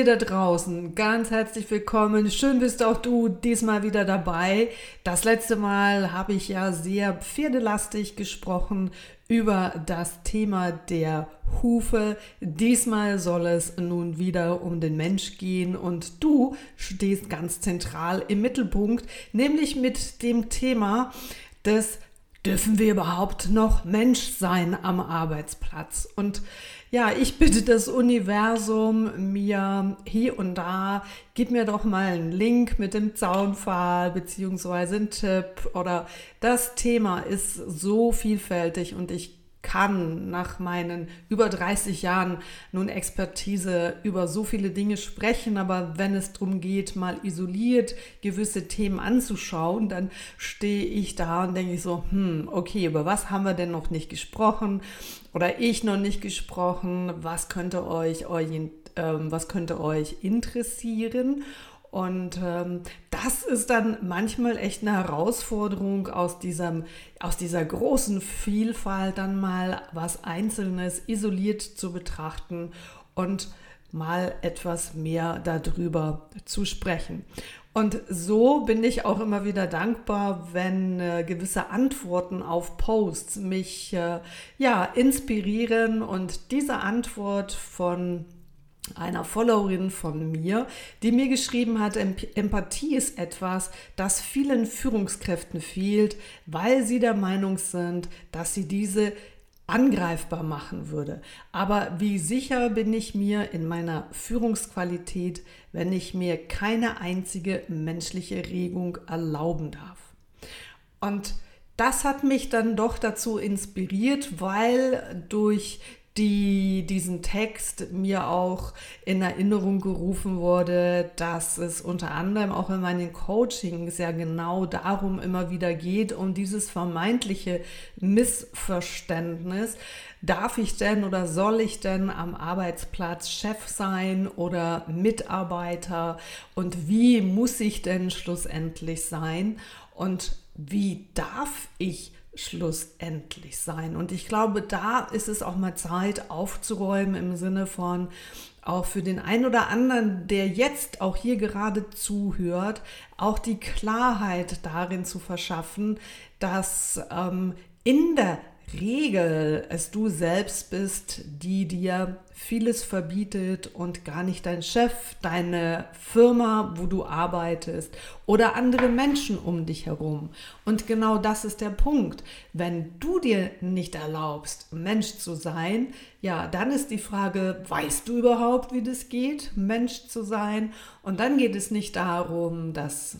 Ihr da draußen, ganz herzlich willkommen. Schön bist auch du diesmal wieder dabei. Das letzte Mal habe ich ja sehr pferdelastig gesprochen über das Thema der Hufe. Diesmal soll es nun wieder um den Mensch gehen und du stehst ganz zentral im Mittelpunkt, nämlich mit dem Thema des Dürfen wir überhaupt noch Mensch sein am Arbeitsplatz? Und ja, ich bitte das Universum mir hier und da, gib mir doch mal einen Link mit dem Zaunpfahl beziehungsweise einen Tipp oder das Thema ist so vielfältig und ich kann nach meinen über 30 Jahren nun Expertise über so viele Dinge sprechen, aber wenn es darum geht, mal isoliert gewisse Themen anzuschauen, dann stehe ich da und denke ich so, hm, okay, über was haben wir denn noch nicht gesprochen oder ich noch nicht gesprochen, was könnte euch, ähm, was könnte euch interessieren? Und ähm, das ist dann manchmal echt eine Herausforderung, aus, diesem, aus dieser großen Vielfalt dann mal was Einzelnes isoliert zu betrachten und mal etwas mehr darüber zu sprechen. Und so bin ich auch immer wieder dankbar, wenn äh, gewisse Antworten auf Posts mich äh, ja inspirieren und diese Antwort von einer Followerin von mir, die mir geschrieben hat, Empathie ist etwas, das vielen Führungskräften fehlt, weil sie der Meinung sind, dass sie diese angreifbar machen würde. Aber wie sicher bin ich mir in meiner Führungsqualität, wenn ich mir keine einzige menschliche Regung erlauben darf? Und das hat mich dann doch dazu inspiriert, weil durch die diesen Text mir auch in Erinnerung gerufen wurde, dass es unter anderem auch in meinen Coachings ja genau darum immer wieder geht, um dieses vermeintliche Missverständnis. Darf ich denn oder soll ich denn am Arbeitsplatz Chef sein oder Mitarbeiter? Und wie muss ich denn schlussendlich sein? Und wie darf ich schlussendlich sein. Und ich glaube, da ist es auch mal Zeit aufzuräumen im Sinne von auch für den einen oder anderen, der jetzt auch hier gerade zuhört, auch die Klarheit darin zu verschaffen, dass ähm, in der Regel es du selbst bist, die dir vieles verbietet und gar nicht dein Chef, deine Firma, wo du arbeitest oder andere Menschen um dich herum. Und genau das ist der Punkt. Wenn du dir nicht erlaubst, Mensch zu sein, ja, dann ist die Frage, weißt du überhaupt, wie das geht, Mensch zu sein? Und dann geht es nicht darum, dass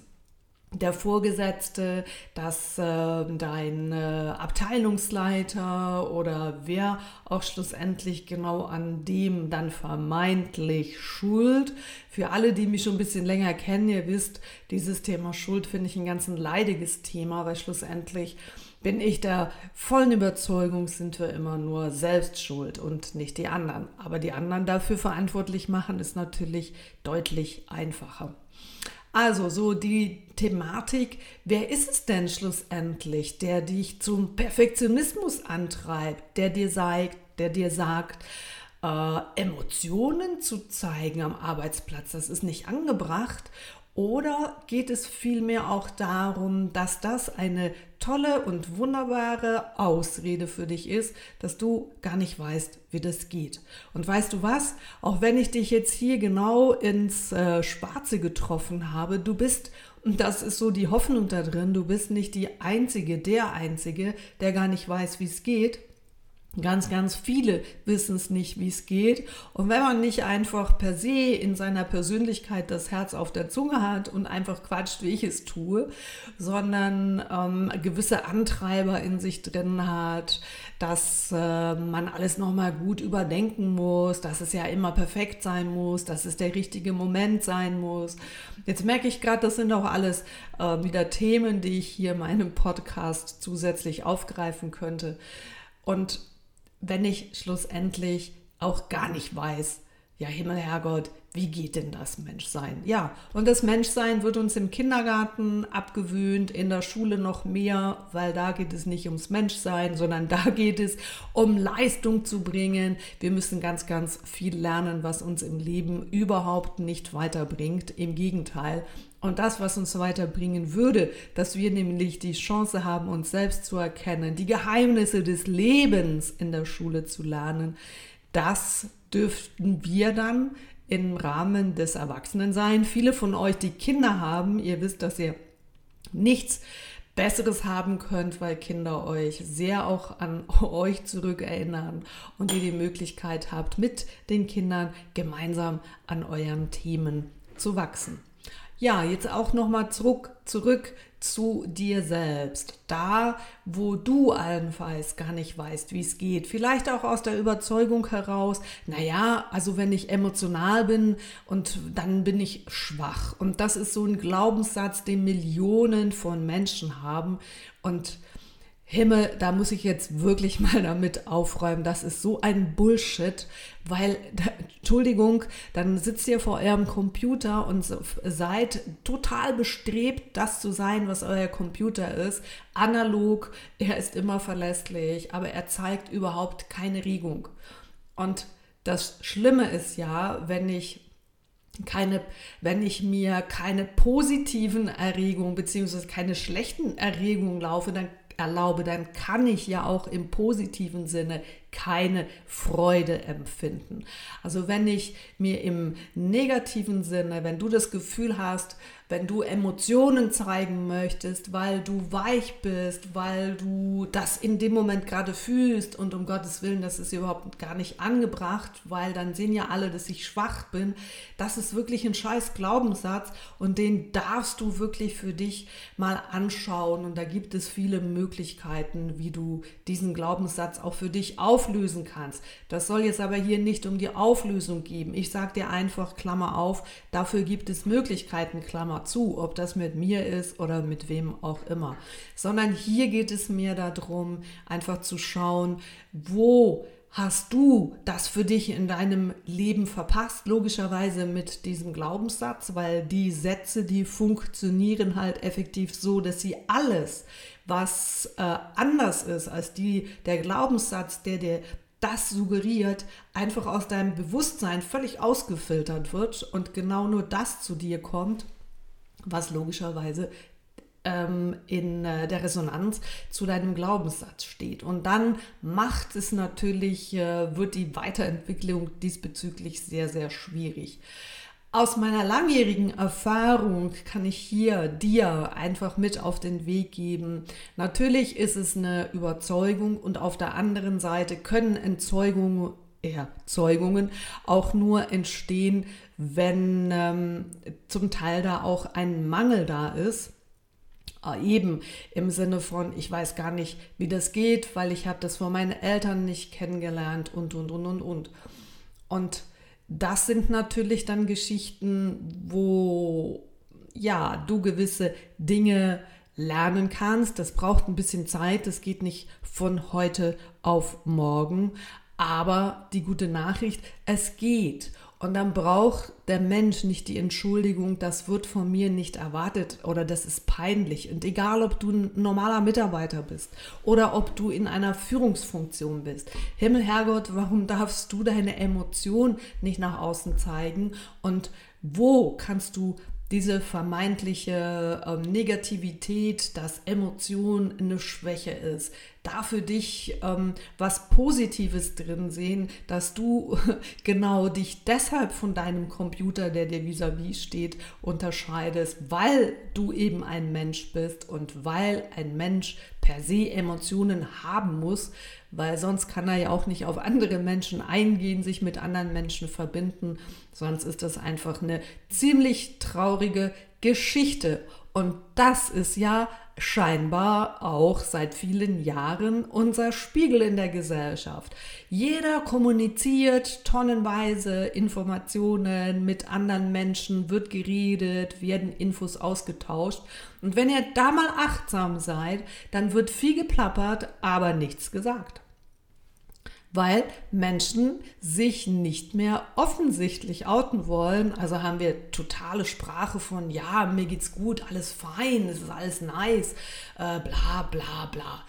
der Vorgesetzte, dass äh, dein äh, Abteilungsleiter oder wer auch schlussendlich genau an dem dann vermeintlich schuld. Für alle, die mich schon ein bisschen länger kennen, ihr wisst, dieses Thema Schuld finde ich ein ganz ein leidiges Thema, weil schlussendlich bin ich der vollen Überzeugung, sind wir immer nur selbst schuld und nicht die anderen. Aber die anderen dafür verantwortlich machen, ist natürlich deutlich einfacher. Also so die Thematik, wer ist es denn schlussendlich, der dich zum Perfektionismus antreibt, der dir sagt, der dir sagt, äh, Emotionen zu zeigen am Arbeitsplatz, das ist nicht angebracht oder geht es vielmehr auch darum, dass das eine tolle und wunderbare Ausrede für dich ist, dass du gar nicht weißt, wie das geht? Und weißt du was? Auch wenn ich dich jetzt hier genau ins äh, Schwarze getroffen habe, du bist, und das ist so die Hoffnung da drin, du bist nicht die Einzige, der Einzige, der gar nicht weiß, wie es geht, Ganz, ganz viele wissen es nicht, wie es geht. Und wenn man nicht einfach per se in seiner Persönlichkeit das Herz auf der Zunge hat und einfach quatscht, wie ich es tue, sondern ähm, gewisse Antreiber in sich drin hat, dass äh, man alles nochmal gut überdenken muss, dass es ja immer perfekt sein muss, dass es der richtige Moment sein muss. Jetzt merke ich gerade, das sind auch alles äh, wieder Themen, die ich hier in meinem Podcast zusätzlich aufgreifen könnte. Und wenn ich schlussendlich auch gar nicht weiß, ja Himmel, Herrgott, wie geht denn das Menschsein? Ja, und das Menschsein wird uns im Kindergarten abgewöhnt, in der Schule noch mehr, weil da geht es nicht ums Menschsein, sondern da geht es um Leistung zu bringen. Wir müssen ganz, ganz viel lernen, was uns im Leben überhaupt nicht weiterbringt. Im Gegenteil. Und das, was uns weiterbringen würde, dass wir nämlich die Chance haben, uns selbst zu erkennen, die Geheimnisse des Lebens in der Schule zu lernen, das dürften wir dann im Rahmen des Erwachsenenseins. Viele von euch, die Kinder haben, ihr wisst, dass ihr nichts Besseres haben könnt, weil Kinder euch sehr auch an euch zurückerinnern und ihr die Möglichkeit habt, mit den Kindern gemeinsam an euren Themen zu wachsen. Ja, jetzt auch nochmal zurück, zurück zu dir selbst. Da, wo du allenfalls gar nicht weißt, wie es geht. Vielleicht auch aus der Überzeugung heraus, naja, also wenn ich emotional bin und dann bin ich schwach. Und das ist so ein Glaubenssatz, den Millionen von Menschen haben. Und Himmel, da muss ich jetzt wirklich mal damit aufräumen. Das ist so ein Bullshit, weil, Entschuldigung, dann sitzt ihr vor eurem Computer und seid total bestrebt, das zu sein, was euer Computer ist. Analog, er ist immer verlässlich, aber er zeigt überhaupt keine Regung. Und das Schlimme ist ja, wenn ich keine, wenn ich mir keine positiven Erregungen beziehungsweise keine schlechten Erregungen laufe, dann erlaube, dann kann ich ja auch im positiven Sinne keine Freude empfinden. Also wenn ich mir im negativen Sinne, wenn du das Gefühl hast, wenn du Emotionen zeigen möchtest, weil du weich bist, weil du das in dem Moment gerade fühlst und um Gottes Willen, das ist überhaupt gar nicht angebracht, weil dann sehen ja alle, dass ich schwach bin. Das ist wirklich ein scheiß Glaubenssatz und den darfst du wirklich für dich mal anschauen und da gibt es viele Möglichkeiten, wie du diesen Glaubenssatz auch für dich auflösen kannst. Das soll jetzt aber hier nicht um die Auflösung geben. Ich sage dir einfach, Klammer auf, dafür gibt es Möglichkeiten, Klammer zu, ob das mit mir ist oder mit wem auch immer. Sondern hier geht es mir darum, einfach zu schauen, wo hast du das für dich in deinem Leben verpasst? Logischerweise mit diesem Glaubenssatz, weil die Sätze, die funktionieren halt effektiv so, dass sie alles, was äh, anders ist als die, der Glaubenssatz, der dir das suggeriert, einfach aus deinem Bewusstsein völlig ausgefiltert wird und genau nur das zu dir kommt, was logischerweise ähm, in äh, der Resonanz zu deinem Glaubenssatz steht. Und dann macht es natürlich, äh, wird die Weiterentwicklung diesbezüglich sehr, sehr schwierig. Aus meiner langjährigen Erfahrung kann ich hier dir einfach mit auf den Weg geben. Natürlich ist es eine Überzeugung und auf der anderen Seite können Entzeugungen Erzeugungen auch nur entstehen, wenn ähm, zum Teil da auch ein Mangel da ist. Äh, eben im Sinne von, ich weiß gar nicht, wie das geht, weil ich habe das von meinen Eltern nicht kennengelernt und, und, und, und, und. Und das sind natürlich dann Geschichten, wo ja, du gewisse Dinge lernen kannst. Das braucht ein bisschen Zeit, das geht nicht von heute auf morgen. Aber die gute Nachricht, es geht. Und dann braucht der Mensch nicht die Entschuldigung, das wird von mir nicht erwartet oder das ist peinlich. Und egal, ob du ein normaler Mitarbeiter bist oder ob du in einer Führungsfunktion bist. Himmel, Herrgott, warum darfst du deine Emotion nicht nach außen zeigen? Und wo kannst du diese vermeintliche ähm, Negativität, dass Emotion eine Schwäche ist, da für dich ähm, was Positives drin sehen, dass du genau dich deshalb von deinem Computer, der dir vis-à-vis -vis steht, unterscheidest, weil du eben ein Mensch bist und weil ein Mensch per se Emotionen haben muss, weil sonst kann er ja auch nicht auf andere Menschen eingehen, sich mit anderen Menschen verbinden, sonst ist das einfach eine ziemlich traurige Geschichte. Und das ist ja scheinbar auch seit vielen Jahren unser Spiegel in der Gesellschaft. Jeder kommuniziert tonnenweise Informationen mit anderen Menschen, wird geredet, werden Infos ausgetauscht. Und wenn ihr da mal achtsam seid, dann wird viel geplappert, aber nichts gesagt. Weil Menschen sich nicht mehr offensichtlich outen wollen. Also haben wir totale Sprache von, ja, mir geht's gut, alles fein, es ist alles nice, äh, bla bla bla.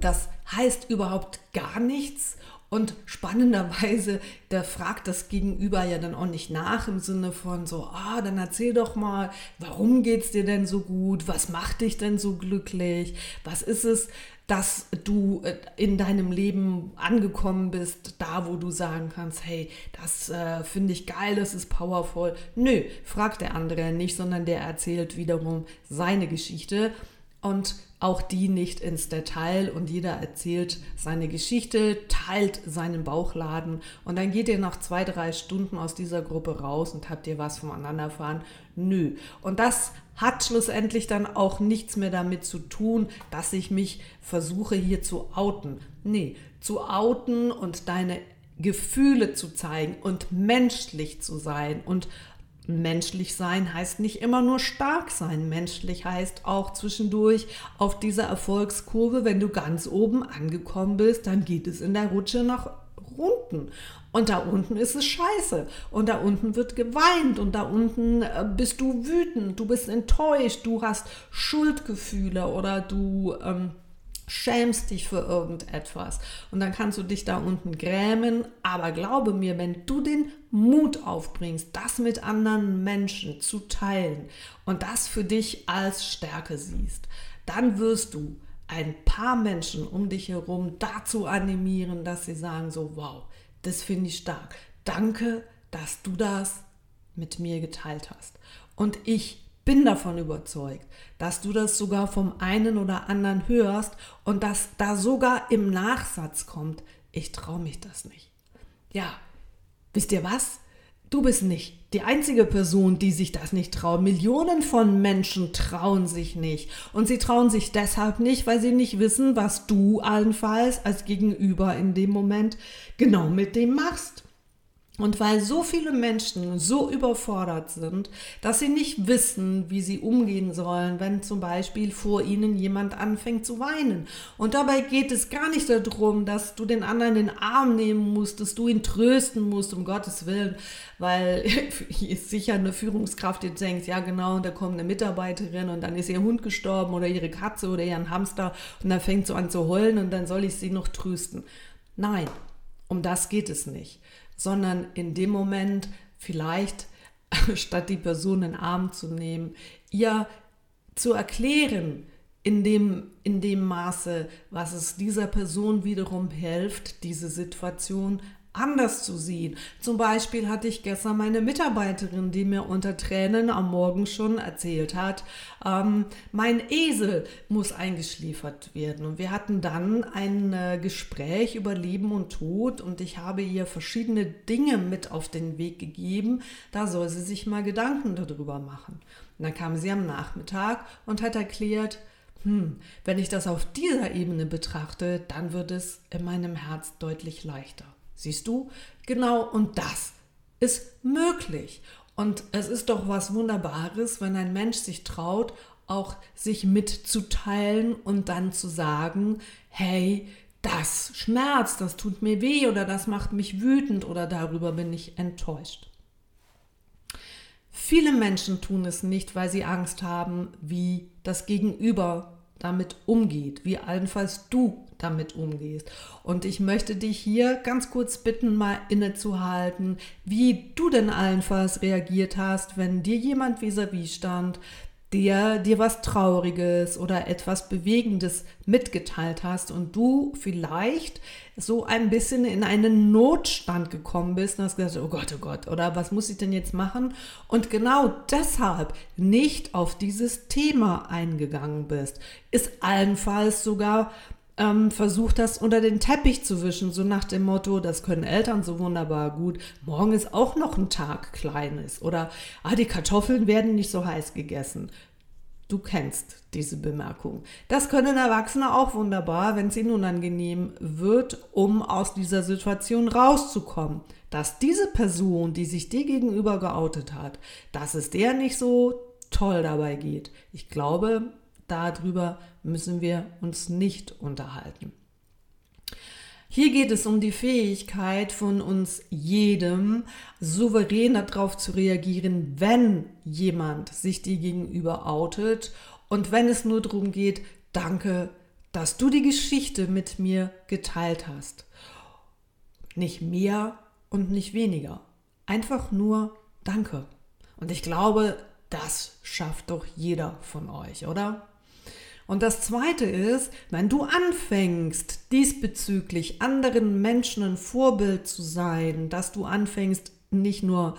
Das heißt überhaupt gar nichts. Und spannenderweise, da fragt das Gegenüber ja dann auch nicht nach im Sinne von so, ah, dann erzähl doch mal, warum geht's dir denn so gut? Was macht dich denn so glücklich? Was ist es, dass du äh, in deinem Leben angekommen bist, da wo du sagen kannst, hey, das äh, finde ich geil, das ist powerful. Nö, fragt der andere nicht, sondern der erzählt wiederum seine Geschichte und auch die nicht ins Detail und jeder erzählt seine Geschichte, teilt seinen Bauchladen und dann geht ihr nach zwei, drei Stunden aus dieser Gruppe raus und habt ihr was voneinander erfahren. Nö. Und das hat schlussendlich dann auch nichts mehr damit zu tun, dass ich mich versuche hier zu outen. Nee, zu outen und deine Gefühle zu zeigen und menschlich zu sein und Menschlich sein heißt nicht immer nur stark sein. Menschlich heißt auch zwischendurch auf dieser Erfolgskurve, wenn du ganz oben angekommen bist, dann geht es in der Rutsche nach unten. Und da unten ist es scheiße. Und da unten wird geweint. Und da unten äh, bist du wütend. Du bist enttäuscht. Du hast Schuldgefühle oder du ähm, schämst dich für irgendetwas. Und dann kannst du dich da unten grämen. Aber glaube mir, wenn du den Mut aufbringst, das mit anderen Menschen zu teilen und das für dich als Stärke siehst, dann wirst du ein paar Menschen um dich herum dazu animieren, dass sie sagen so, wow, das finde ich stark. Danke, dass du das mit mir geteilt hast. Und ich bin davon überzeugt, dass du das sogar vom einen oder anderen hörst und dass da sogar im Nachsatz kommt, ich traue mich das nicht. Ja, wisst ihr was? Du bist nicht die einzige Person, die sich das nicht traut. Millionen von Menschen trauen sich nicht. Und sie trauen sich deshalb nicht, weil sie nicht wissen, was du allenfalls als Gegenüber in dem Moment genau mit dem machst. Und weil so viele Menschen so überfordert sind, dass sie nicht wissen, wie sie umgehen sollen, wenn zum Beispiel vor ihnen jemand anfängt zu weinen. Und dabei geht es gar nicht darum, dass du den anderen in den Arm nehmen musst, dass du ihn trösten musst, um Gottes Willen, weil hier ist sicher eine Führungskraft, die denkt, ja genau, und da kommt eine Mitarbeiterin und dann ist ihr Hund gestorben oder ihre Katze oder ihren Hamster und dann fängt sie an zu heulen und dann soll ich sie noch trösten. Nein, um das geht es nicht sondern in dem Moment vielleicht, statt die Person in den Arm zu nehmen, ihr zu erklären, in dem, in dem Maße, was es dieser Person wiederum hilft, diese Situation anders zu sehen. Zum Beispiel hatte ich gestern meine Mitarbeiterin, die mir unter Tränen am Morgen schon erzählt hat, ähm, mein Esel muss eingeschliefert werden. Und wir hatten dann ein äh, Gespräch über Leben und Tod und ich habe ihr verschiedene Dinge mit auf den Weg gegeben. Da soll sie sich mal Gedanken darüber machen. Und dann kam sie am Nachmittag und hat erklärt, hm, wenn ich das auf dieser Ebene betrachte, dann wird es in meinem Herz deutlich leichter. Siehst du? Genau, und das ist möglich. Und es ist doch was Wunderbares, wenn ein Mensch sich traut, auch sich mitzuteilen und dann zu sagen, hey, das schmerzt, das tut mir weh oder das macht mich wütend oder darüber bin ich enttäuscht. Viele Menschen tun es nicht, weil sie Angst haben, wie das Gegenüber damit umgeht, wie allenfalls du damit umgehst. Und ich möchte dich hier ganz kurz bitten, mal innezuhalten, wie du denn allenfalls reagiert hast, wenn dir jemand vis-à-vis stand, der dir was Trauriges oder etwas Bewegendes mitgeteilt hast und du vielleicht so ein bisschen in einen Notstand gekommen bist und hast gesagt, oh Gott, oh Gott, oder was muss ich denn jetzt machen? Und genau deshalb nicht auf dieses Thema eingegangen bist, ist allenfalls sogar ähm, versucht das unter den Teppich zu wischen, so nach dem Motto, das können Eltern so wunderbar gut, morgen ist auch noch ein Tag kleines oder ah, die Kartoffeln werden nicht so heiß gegessen. Du kennst diese Bemerkung. Das können Erwachsene auch wunderbar, wenn es ihnen unangenehm wird, um aus dieser Situation rauszukommen. Dass diese Person, die sich dir gegenüber geoutet hat, dass es der nicht so toll dabei geht. Ich glaube, darüber müssen wir uns nicht unterhalten. Hier geht es um die Fähigkeit von uns jedem, souverän darauf zu reagieren, wenn jemand sich dir gegenüber outet und wenn es nur darum geht, danke, dass du die Geschichte mit mir geteilt hast. Nicht mehr und nicht weniger. Einfach nur danke. Und ich glaube, das schafft doch jeder von euch, oder? Und das Zweite ist, wenn du anfängst, diesbezüglich anderen Menschen ein Vorbild zu sein, dass du anfängst, nicht nur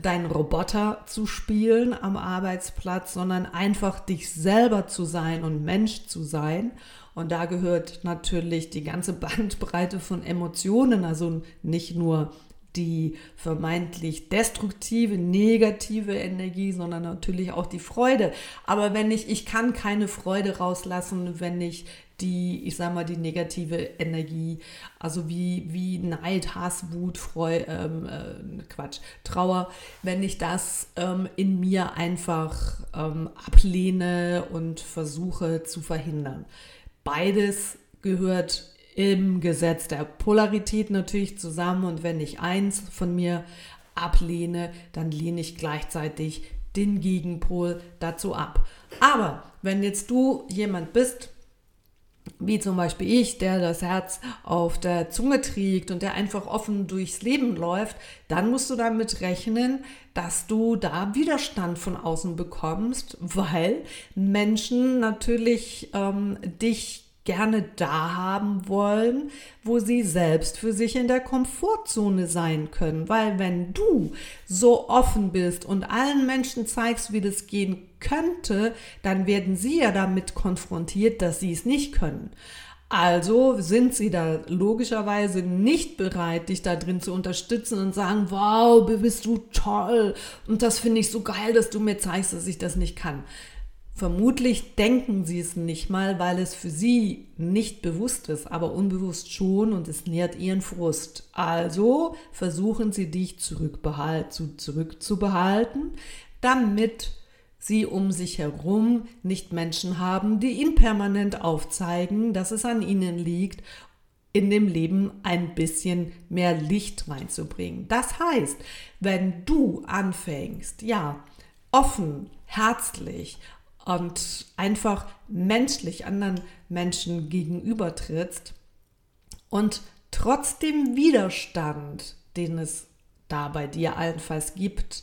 deinen Roboter zu spielen am Arbeitsplatz, sondern einfach dich selber zu sein und Mensch zu sein. Und da gehört natürlich die ganze Bandbreite von Emotionen, also nicht nur die vermeintlich destruktive, negative Energie, sondern natürlich auch die Freude. Aber wenn ich, ich kann keine Freude rauslassen, wenn ich die, ich sag mal, die negative Energie, also wie, wie Neid, Hass, Wut, Freude, ähm, äh, Quatsch, Trauer, wenn ich das ähm, in mir einfach ähm, ablehne und versuche zu verhindern. Beides gehört im Gesetz der Polarität natürlich zusammen und wenn ich eins von mir ablehne, dann lehne ich gleichzeitig den Gegenpol dazu ab. Aber wenn jetzt du jemand bist, wie zum Beispiel ich, der das Herz auf der Zunge trägt und der einfach offen durchs Leben läuft, dann musst du damit rechnen, dass du da Widerstand von außen bekommst, weil Menschen natürlich ähm, dich gerne da haben wollen, wo sie selbst für sich in der Komfortzone sein können. Weil wenn du so offen bist und allen Menschen zeigst, wie das gehen könnte, dann werden sie ja damit konfrontiert, dass sie es nicht können. Also sind sie da logischerweise nicht bereit, dich da drin zu unterstützen und sagen, wow, bist du toll und das finde ich so geil, dass du mir zeigst, dass ich das nicht kann. Vermutlich denken sie es nicht mal, weil es für sie nicht bewusst ist, aber unbewusst schon und es nährt ihren Frust. Also versuchen sie dich zurückzubehalten, damit sie um sich herum nicht Menschen haben, die ihnen permanent aufzeigen, dass es an ihnen liegt, in dem Leben ein bisschen mehr Licht reinzubringen. Das heißt, wenn du anfängst, ja, offen, herzlich, und einfach menschlich anderen Menschen gegenübertrittst und trotzdem Widerstand, den es da bei dir allenfalls gibt,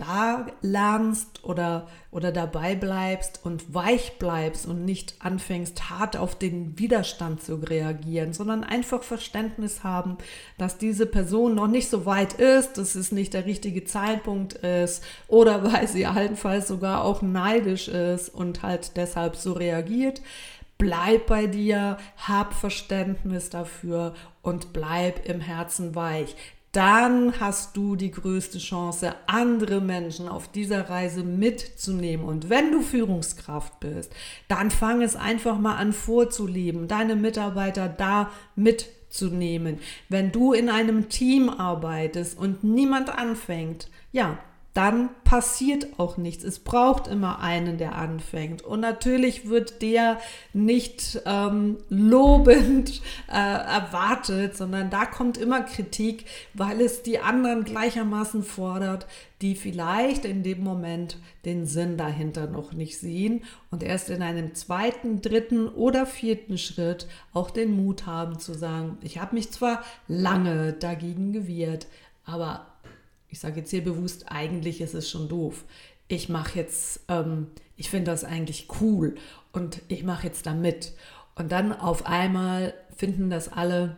da lernst oder, oder dabei bleibst und weich bleibst und nicht anfängst, hart auf den Widerstand zu reagieren, sondern einfach Verständnis haben, dass diese Person noch nicht so weit ist, dass es nicht der richtige Zeitpunkt ist oder weil sie allenfalls sogar auch neidisch ist und halt deshalb so reagiert. Bleib bei dir, hab Verständnis dafür und bleib im Herzen weich dann hast du die größte Chance, andere Menschen auf dieser Reise mitzunehmen. Und wenn du Führungskraft bist, dann fang es einfach mal an vorzuleben, deine Mitarbeiter da mitzunehmen. Wenn du in einem Team arbeitest und niemand anfängt, ja, dann passiert auch nichts. Es braucht immer einen, der anfängt. Und natürlich wird der nicht ähm, lobend äh, erwartet, sondern da kommt immer Kritik, weil es die anderen gleichermaßen fordert, die vielleicht in dem Moment den Sinn dahinter noch nicht sehen und erst in einem zweiten, dritten oder vierten Schritt auch den Mut haben zu sagen, ich habe mich zwar lange dagegen gewehrt, aber ich sage jetzt hier bewusst, eigentlich ist es schon doof. Ich mache jetzt, ähm, ich finde das eigentlich cool und ich mache jetzt da mit. Und dann auf einmal finden das alle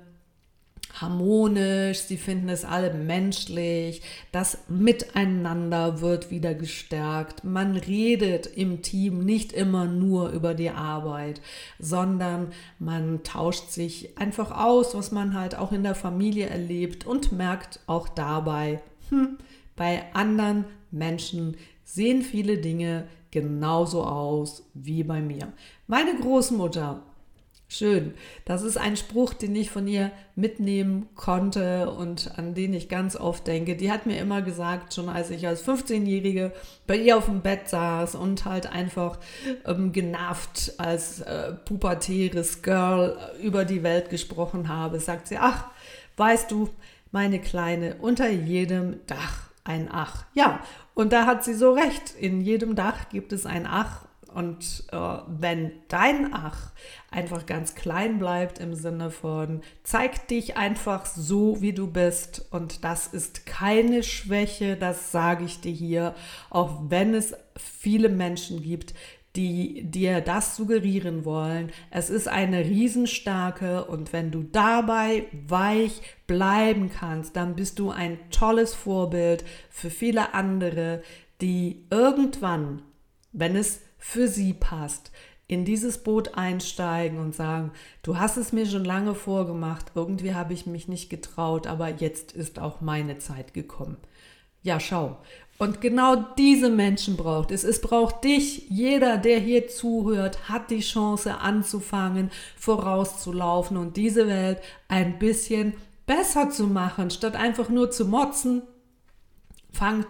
harmonisch, sie finden es alle menschlich, das Miteinander wird wieder gestärkt. Man redet im Team nicht immer nur über die Arbeit, sondern man tauscht sich einfach aus, was man halt auch in der Familie erlebt und merkt auch dabei, hm, bei anderen Menschen sehen viele Dinge genauso aus wie bei mir. Meine Großmutter Schön. Das ist ein Spruch, den ich von ihr mitnehmen konnte und an den ich ganz oft denke. Die hat mir immer gesagt, schon als ich als 15-Jährige bei ihr auf dem Bett saß und halt einfach ähm, genervt als äh, pubertäres Girl über die Welt gesprochen habe, sagt sie, ach, weißt du, meine Kleine, unter jedem Dach ein Ach. Ja, und da hat sie so recht. In jedem Dach gibt es ein Ach und äh, wenn dein Ach einfach ganz klein bleibt im Sinne von, zeig dich einfach so, wie du bist. Und das ist keine Schwäche, das sage ich dir hier, auch wenn es viele Menschen gibt, die dir das suggerieren wollen. Es ist eine Riesenstarke und wenn du dabei weich bleiben kannst, dann bist du ein tolles Vorbild für viele andere, die irgendwann, wenn es für sie passt, in dieses Boot einsteigen und sagen, du hast es mir schon lange vorgemacht, irgendwie habe ich mich nicht getraut, aber jetzt ist auch meine Zeit gekommen. Ja, schau. Und genau diese Menschen braucht es. Es braucht dich. Jeder, der hier zuhört, hat die Chance anzufangen, vorauszulaufen und diese Welt ein bisschen besser zu machen, statt einfach nur zu motzen. Fangt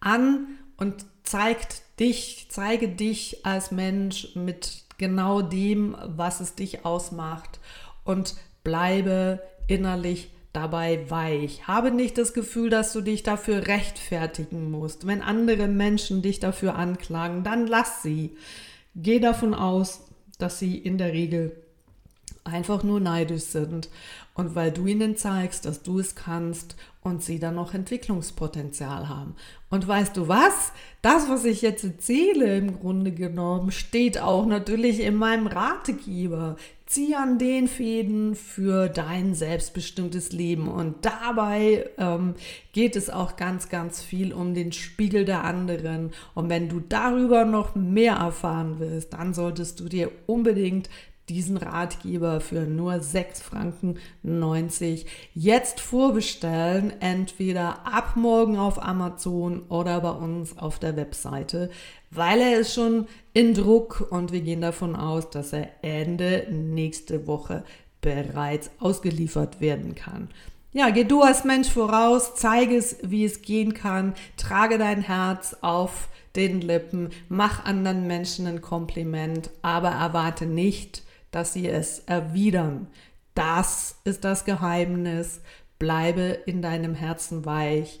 an und zeigt dich, zeige dich als Mensch mit genau dem, was es dich ausmacht und bleibe innerlich dabei weich. Habe nicht das Gefühl, dass du dich dafür rechtfertigen musst. Wenn andere Menschen dich dafür anklagen, dann lass sie. Geh davon aus, dass sie in der Regel einfach nur neidisch sind. Und weil du ihnen zeigst, dass du es kannst und sie dann noch Entwicklungspotenzial haben. Und weißt du was? Das, was ich jetzt erzähle, im Grunde genommen, steht auch natürlich in meinem Rategeber. Zieh an den Fäden für dein selbstbestimmtes Leben. Und dabei ähm, geht es auch ganz, ganz viel um den Spiegel der anderen. Und wenn du darüber noch mehr erfahren willst, dann solltest du dir unbedingt diesen Ratgeber für nur 6,90 Franken jetzt vorbestellen, entweder ab morgen auf Amazon oder bei uns auf der Webseite, weil er ist schon in Druck und wir gehen davon aus, dass er Ende nächste Woche bereits ausgeliefert werden kann. Ja, geh du als Mensch voraus, zeige es, wie es gehen kann, trage dein Herz auf den Lippen, mach anderen Menschen ein Kompliment, aber erwarte nicht, dass sie es erwidern. Das ist das Geheimnis. Bleibe in deinem Herzen weich.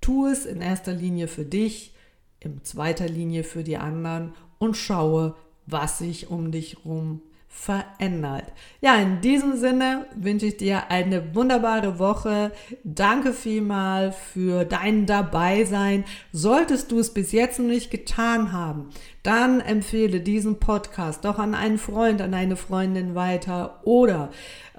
Tu es in erster Linie für dich, in zweiter Linie für die anderen und schaue, was sich um dich herum verändert. Ja, in diesem Sinne wünsche ich dir eine wunderbare Woche. Danke vielmal für dein Dabeisein. Solltest du es bis jetzt noch nicht getan haben, dann empfehle diesen Podcast doch an einen Freund, an eine Freundin weiter oder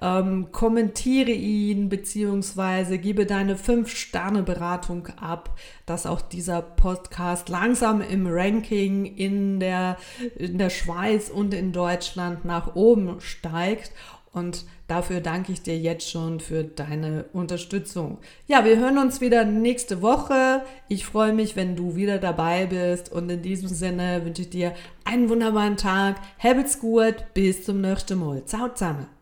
ähm, kommentiere ihn beziehungsweise gebe deine 5-Sterne-Beratung ab, dass auch dieser Podcast langsam im Ranking in der, in der Schweiz und in Deutschland nach oben steigt. Und dafür danke ich dir jetzt schon für deine Unterstützung. Ja, wir hören uns wieder nächste Woche. Ich freue mich, wenn du wieder dabei bist. Und in diesem Sinne wünsche ich dir einen wunderbaren Tag. Habt's gut. Bis zum nächsten Mal. Ciao zusammen.